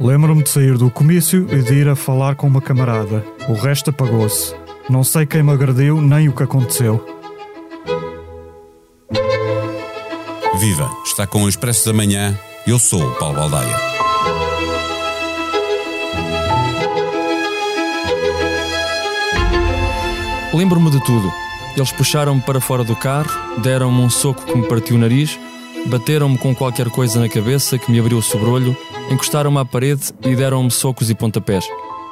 Lembro-me de sair do comício e de ir a falar com uma camarada. O resto apagou-se. Não sei quem me agrediu nem o que aconteceu. Viva! Está com o Expresso da Manhã. Eu sou o Paulo Baldaia. Lembro-me de tudo. Eles puxaram-me para fora do carro, deram-me um soco que me partiu o nariz, bateram-me com qualquer coisa na cabeça que me abriu o sobrolho, encostaram-me à parede e deram-me socos e pontapés.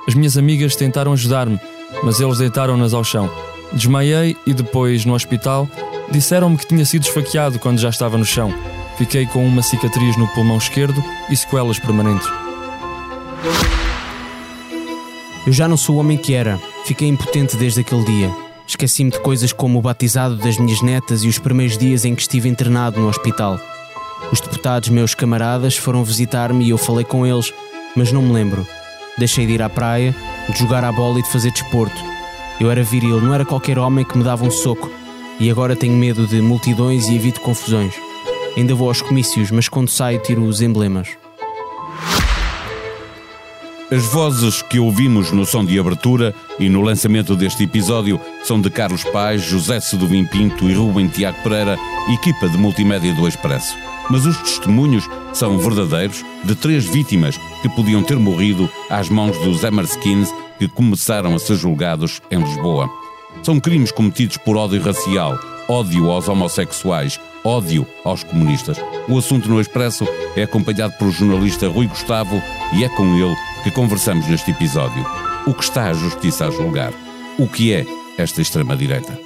As minhas amigas tentaram ajudar-me, mas eles deitaram-nas ao chão. Desmaiei e depois, no hospital, disseram-me que tinha sido esfaqueado quando já estava no chão. Fiquei com uma cicatriz no pulmão esquerdo e sequelas permanentes. Eu já não sou o homem que era. Fiquei impotente desde aquele dia. Esqueci-me de coisas como o batizado das minhas netas e os primeiros dias em que estive internado no hospital. Os deputados, meus camaradas, foram visitar-me e eu falei com eles, mas não me lembro. Deixei de ir à praia, de jogar à bola e de fazer desporto. Eu era viril, não era qualquer homem que me dava um soco. E agora tenho medo de multidões e evito confusões. Ainda vou aos comícios, mas quando saio tiro os emblemas. As vozes que ouvimos no som de abertura e no lançamento deste episódio são de Carlos Paz, José Seduvim Pinto e Rubem Tiago Pereira, equipa de multimédia do Expresso. Mas os testemunhos são verdadeiros de três vítimas que podiam ter morrido às mãos dos Hammerskins que começaram a ser julgados em Lisboa. São crimes cometidos por ódio racial, ódio aos homossexuais, ódio aos comunistas. O assunto no Expresso é acompanhado pelo jornalista Rui Gustavo e é com ele que conversamos neste episódio. O que está a justiça a julgar? O que é esta extrema-direita?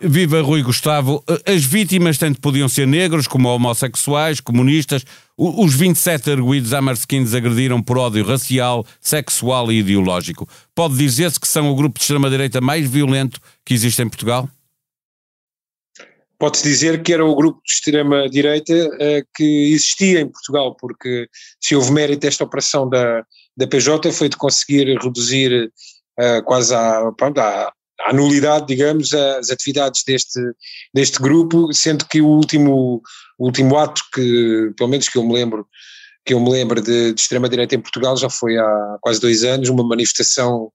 Viva Rui Gustavo. As vítimas tanto podiam ser negros como homossexuais, comunistas. Os 27 arguídos Amarskins agrediram por ódio racial, sexual e ideológico. Pode dizer-se que são o grupo de extrema-direita mais violento que existe em Portugal? pode-se dizer que era o grupo de extrema-direita uh, que existia em Portugal, porque se houve mérito desta operação da, da PJ foi de conseguir reduzir uh, quase à, pronto, à, à, nulidade, digamos, as atividades deste, deste grupo, sendo que o último, o último ato que, pelo menos que eu me lembro, que eu me lembro de, de extrema-direita em Portugal já foi há quase dois anos, uma manifestação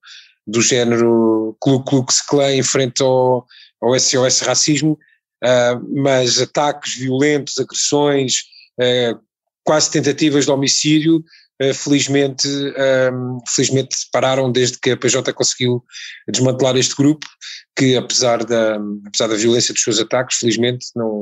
do género Ku Klux Klan em frente ao, ao SOS Racismo, uh, mas ataques violentos, agressões, uh, quase tentativas de homicídio, felizmente, um, felizmente pararam desde que a PJ conseguiu desmantelar este grupo, que apesar da, apesar da violência dos seus ataques, felizmente, não,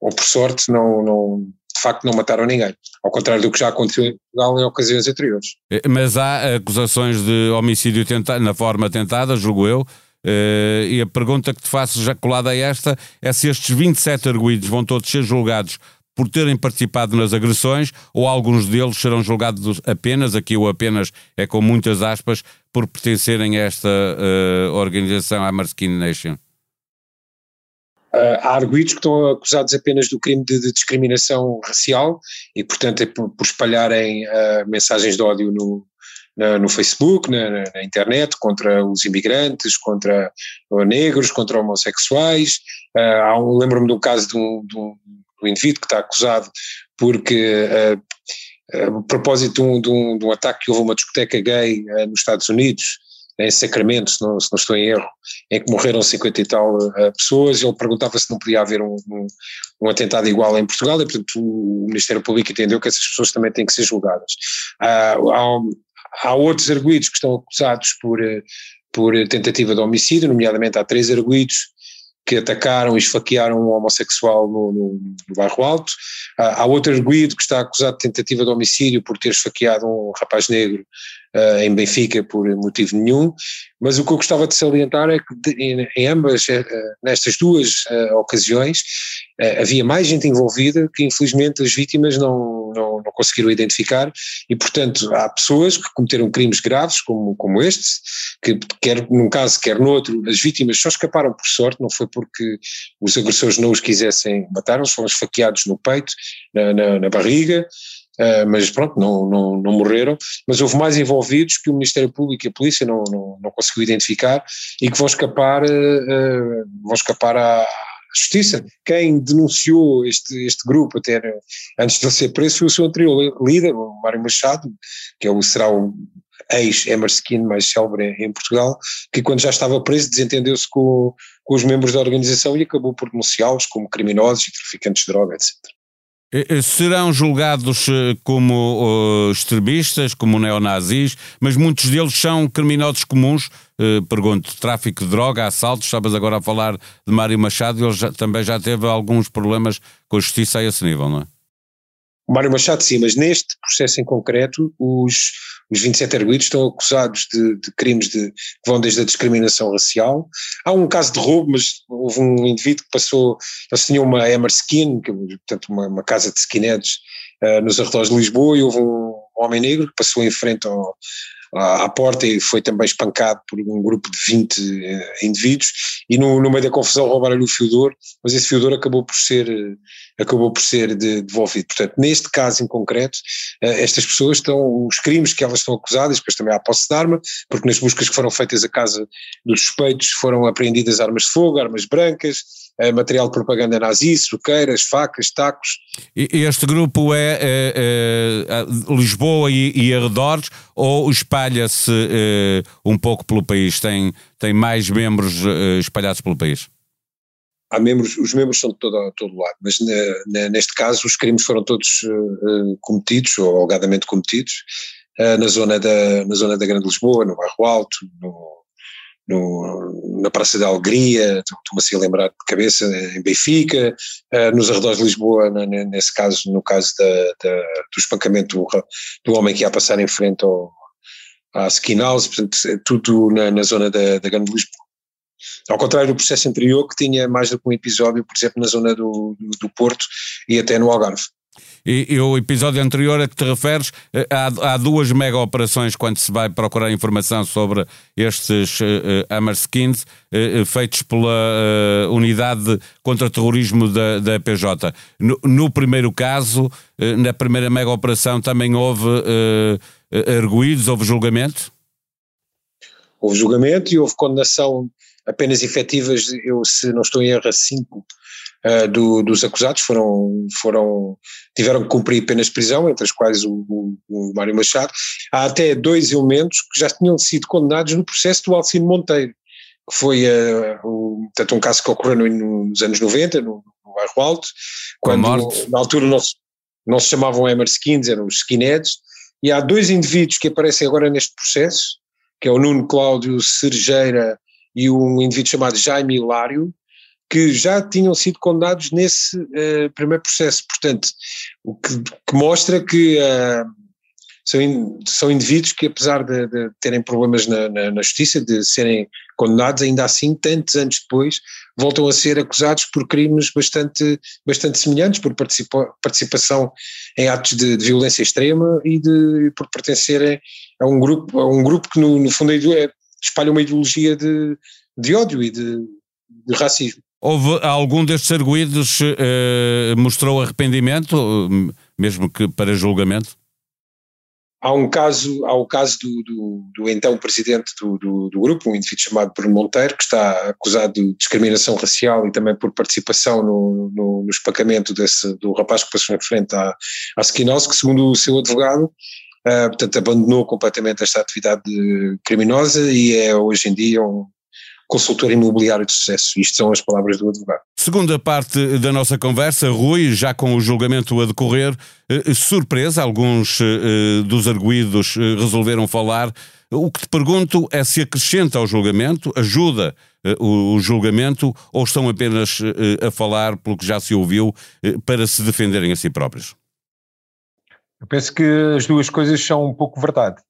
ou por sorte, não, não, de facto não mataram ninguém, ao contrário do que já aconteceu em Portugal em ocasiões anteriores. Mas há acusações de homicídio tentado, na forma tentada, julgo eu, Uh, e a pergunta que te faço, já colada a esta, é se estes 27 arguídos vão todos ser julgados por terem participado nas agressões ou alguns deles serão julgados apenas, aqui o apenas é com muitas aspas, por pertencerem a esta uh, organização, a Marskin Nation? Uh, há arguídos que estão acusados apenas do crime de, de discriminação racial e, portanto, é por, por espalharem uh, mensagens de ódio no, na, no Facebook, na, na, internet, contra os imigrantes, contra negros, contra homossexuais. Uh, um, Lembro-me um caso de um, de, um, um, indivíduo que está acusado porque, uh, a propósito de um, de, um, de um, ataque que houve a uma discoteca gay uh, nos Estados Unidos, em Sacramento, se não, se não, estou em erro, em que morreram 50 e tal pessoas, ele perguntava se não podia haver um, um, atentado igual em Portugal, e portanto o Ministério Público entendeu que essas pessoas também têm que ser julgadas. Uh, há, Há outros arguídos que estão acusados por, eh, por tentativa de homicídio, nomeadamente há três arguídos que atacaram e esfaquearam um homossexual no, no, no bairro Alto. Há, há outro arguído que está acusado de tentativa de homicídio por ter esfaqueado um rapaz negro uh, em Benfica por motivo nenhum, mas o que eu gostava de salientar é que de, em, em, ambas, uh, nestas duas uh, ocasiões, havia mais gente envolvida que infelizmente as vítimas não, não, não, conseguiram identificar. E portanto há pessoas que cometeram crimes graves como, como este, que quer num caso quer no outro, as vítimas só escaparam por sorte, não foi porque os agressores não os quisessem matar, eles foram esfaqueados no peito, na, na, na barriga, Uh, mas pronto, não, não, não morreram, mas houve mais envolvidos que o Ministério Público e a Polícia não, não, não conseguiu identificar e que vão escapar, uh, vão escapar à justiça. Quem denunciou este, este grupo até antes de ele ser preso foi o seu anterior líder, o Mário Machado, que é o, será o ex-Emerskin mais célebre em Portugal, que quando já estava preso desentendeu-se com, com os membros da organização e acabou por denunciá-los como criminosos e traficantes de droga, etc. Eh, eh, serão julgados eh, como uh, extremistas, como neonazis, mas muitos deles são criminosos comuns. Uh, pergunto, tráfico de droga, assaltos, estavas agora a falar de Mário Machado, ele já, também já teve alguns problemas com a justiça a esse nível, não é? Mário Machado sim, mas neste processo em concreto os, os 27 arguidos estão acusados de, de crimes de, que vão desde a discriminação racial. Há um caso de roubo, mas houve um indivíduo que passou, eles tinham uma Emer Skin, que, portanto uma, uma casa de skinheads uh, nos arredores de Lisboa, e houve um homem negro que passou em frente ao, à porta e foi também espancado por um grupo de 20 uh, eh, indivíduos e no, no, meio da confusão roubaram-lhe o fiodor, mas esse fiodor acabou por ser, uh, acabou por ser de, devolvido. Portanto, neste caso em concreto, uh, estas pessoas estão, os crimes que elas estão acusadas, depois também há posse de arma, porque nas buscas que foram feitas à casa dos suspeitos foram apreendidas armas de fogo, armas brancas, uh, material de propaganda nazi, suqueiras, facas, tacos. Este grupo é, é, é Lisboa e, e arredores ou espalha-se é, um pouco pelo país? Tem, tem mais membros espalhados pelo país? Membros, os membros são de todo, todo lado, mas na, na, neste caso os crimes foram todos uh, cometidos, ou alegadamente cometidos, uh, na, zona da, na zona da Grande Lisboa, no Bairro Alto, no, no, na Praça da Alegria, estou-me assim a lembrar de cabeça, em Benfica, uh, nos arredores de Lisboa, nesse caso, no caso da, da, do espancamento do, do, homem que ia passar em frente ao, à Skin House, portanto, é tudo na, na zona da, da Grande Lisboa. Ao contrário do processo anterior, que tinha mais do que um episódio, por exemplo, na zona do, do, Porto e até no Algarve. E, e, o episódio anterior a que te referes, eh, há, há, duas mega operações quando se vai procurar informação sobre estes uh, Hammerskins, uh, feitos pela uh, unidade contra terrorismo da, da PJ. No, no primeiro caso, uh, na primeira mega operação, também houve arguídos, houve julgamento? Houve julgamento e houve condenação apenas efetivas, eu se não estou em erro, cinco uh, do, dos acusados foram, foram, tiveram que cumprir penas de prisão, entre as quais o, o, o, Mário Machado. Há até dois elementos que já tinham sido condenados no processo do Alcino Monteiro, que foi uh, o, portanto, um caso que ocorreu no, nos anos 90, no, no bairro Alto, quando na altura não se, não se chamavam Emerskins, eram os skinheads, e há dois indivíduos que aparecem agora neste processo, que é o Nuno Cláudio Sergeira e um indivíduo chamado Jaime Hilário, que já tinham sido condenados nesse uh, primeiro processo. Portanto, o que, que mostra que uh, são, in, são indivíduos que, apesar de, de terem problemas na, na, na, justiça, de serem condenados, ainda assim, tantos anos depois, voltam a ser acusados por crimes bastante, bastante semelhantes, por participa, participação em atos de, de, violência extrema e de, por pertencerem a um grupo, a um grupo que, no, no fundo, é espalha uma ideologia de, de ódio e de, de racismo. Houve algum destes arguídos eh, mostrou arrependimento, mesmo que para julgamento? Há um caso, há o caso do, do, do então presidente do, do, grupo, um indivíduo chamado Bruno Monteiro, que está acusado de discriminação racial e também por participação no, no, no espancamento desse, do rapaz que passou em frente à, à Skinhouse, que segundo o seu advogado uh, portanto abandonou completamente esta atividade criminosa e é hoje em dia um consultor imobiliário de sucesso. Isto são as palavras do advogado. Segunda parte da nossa conversa, Rui, já com o julgamento a decorrer, eh, surpresa, alguns eh, dos arguídos eh, resolveram falar. O que te pergunto é se acrescenta ao julgamento, ajuda o julgamento ou estão apenas a falar, pelo que já se ouviu, para se defenderem a si próprios? Eu penso que as duas coisas são um pouco verdade.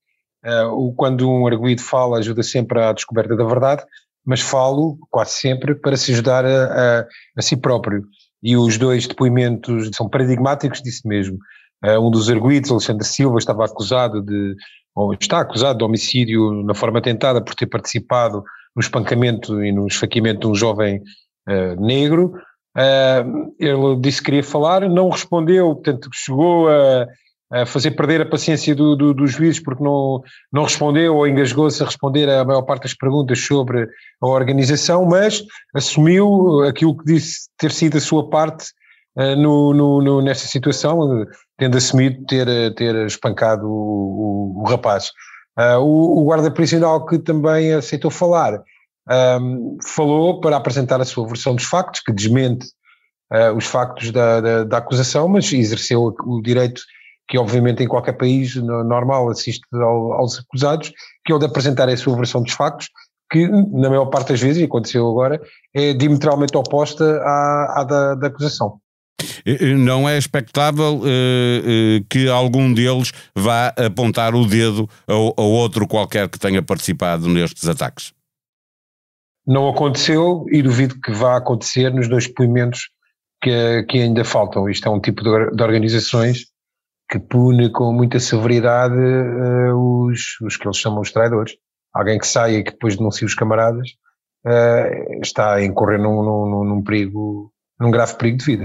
Uh, quando um arguído fala, ajuda sempre à descoberta da verdade, mas falo quase sempre para se ajudar a, a, a si próprio. E os dois depoimentos são paradigmáticos disso mesmo. Uh, um dos arguídos, Alexandre Silva, estava acusado de, ou está acusado de homicídio na forma tentada por ter participado no espancamento e no esfaqueamento de um jovem uh, negro. Ele disse que queria falar, não respondeu, portanto chegou a, fazer perder a paciência do, do, dos juízes porque não, não respondeu ou engasgou-se a responder a maior parte das perguntas sobre a organização, mas assumiu aquilo que disse ter sido a sua parte uh, no, no, no, nesta situação, tendo assumido ter, ter espancado o, o, o rapaz. Uh, o, o, guarda prisional que também aceitou falar, um, falou para apresentar a sua versão dos factos, que desmente uh, os factos da, da, da, acusação, mas exerceu o direito que obviamente em qualquer país normal assiste ao, aos acusados, que é o de apresentar a sua versão dos factos, que na maior parte das vezes, e aconteceu agora, é diametralmente oposta à, à da, da acusação. Não é expectável uh, uh, que algum deles vá apontar o dedo a, a outro qualquer que tenha participado nestes ataques? Não aconteceu e duvido que vá acontecer nos dois depoimentos que, que ainda faltam. Isto é um tipo de, de organizações que pune com muita severidade uh, os, os que eles chamam os traidores. Alguém que saia e que depois denuncie os camaradas uh, está a incorrer num, num, num perigo, num grave perigo de vida.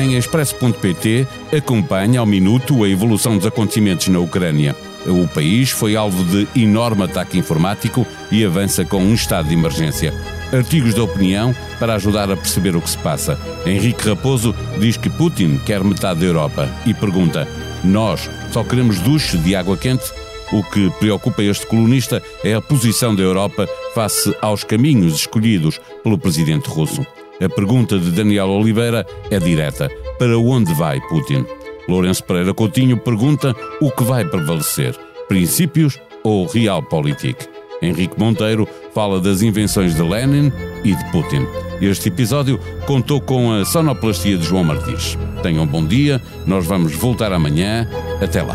Em expresso.pt acompanha ao minuto a evolução dos acontecimentos na Ucrânia. O país foi alvo de enorme ataque informático e avança com um estado de emergência. Artigos de opinião para ajudar a perceber o que se passa. Henrique Raposo diz que Putin quer metade da Europa e pergunta: Nós só queremos duche de água quente? O que preocupa este colunista é a posição da Europa face aos caminhos escolhidos pelo presidente russo. A pergunta de Daniel Oliveira é direta: para onde vai Putin? Lourenço Pereira Coutinho pergunta o que vai prevalecer: princípios ou realpolitik? Henrique Monteiro fala das invenções de Lenin e de Putin. Este episódio contou com a sonoplastia de João Martins. Tenham um bom dia, nós vamos voltar amanhã. Até lá.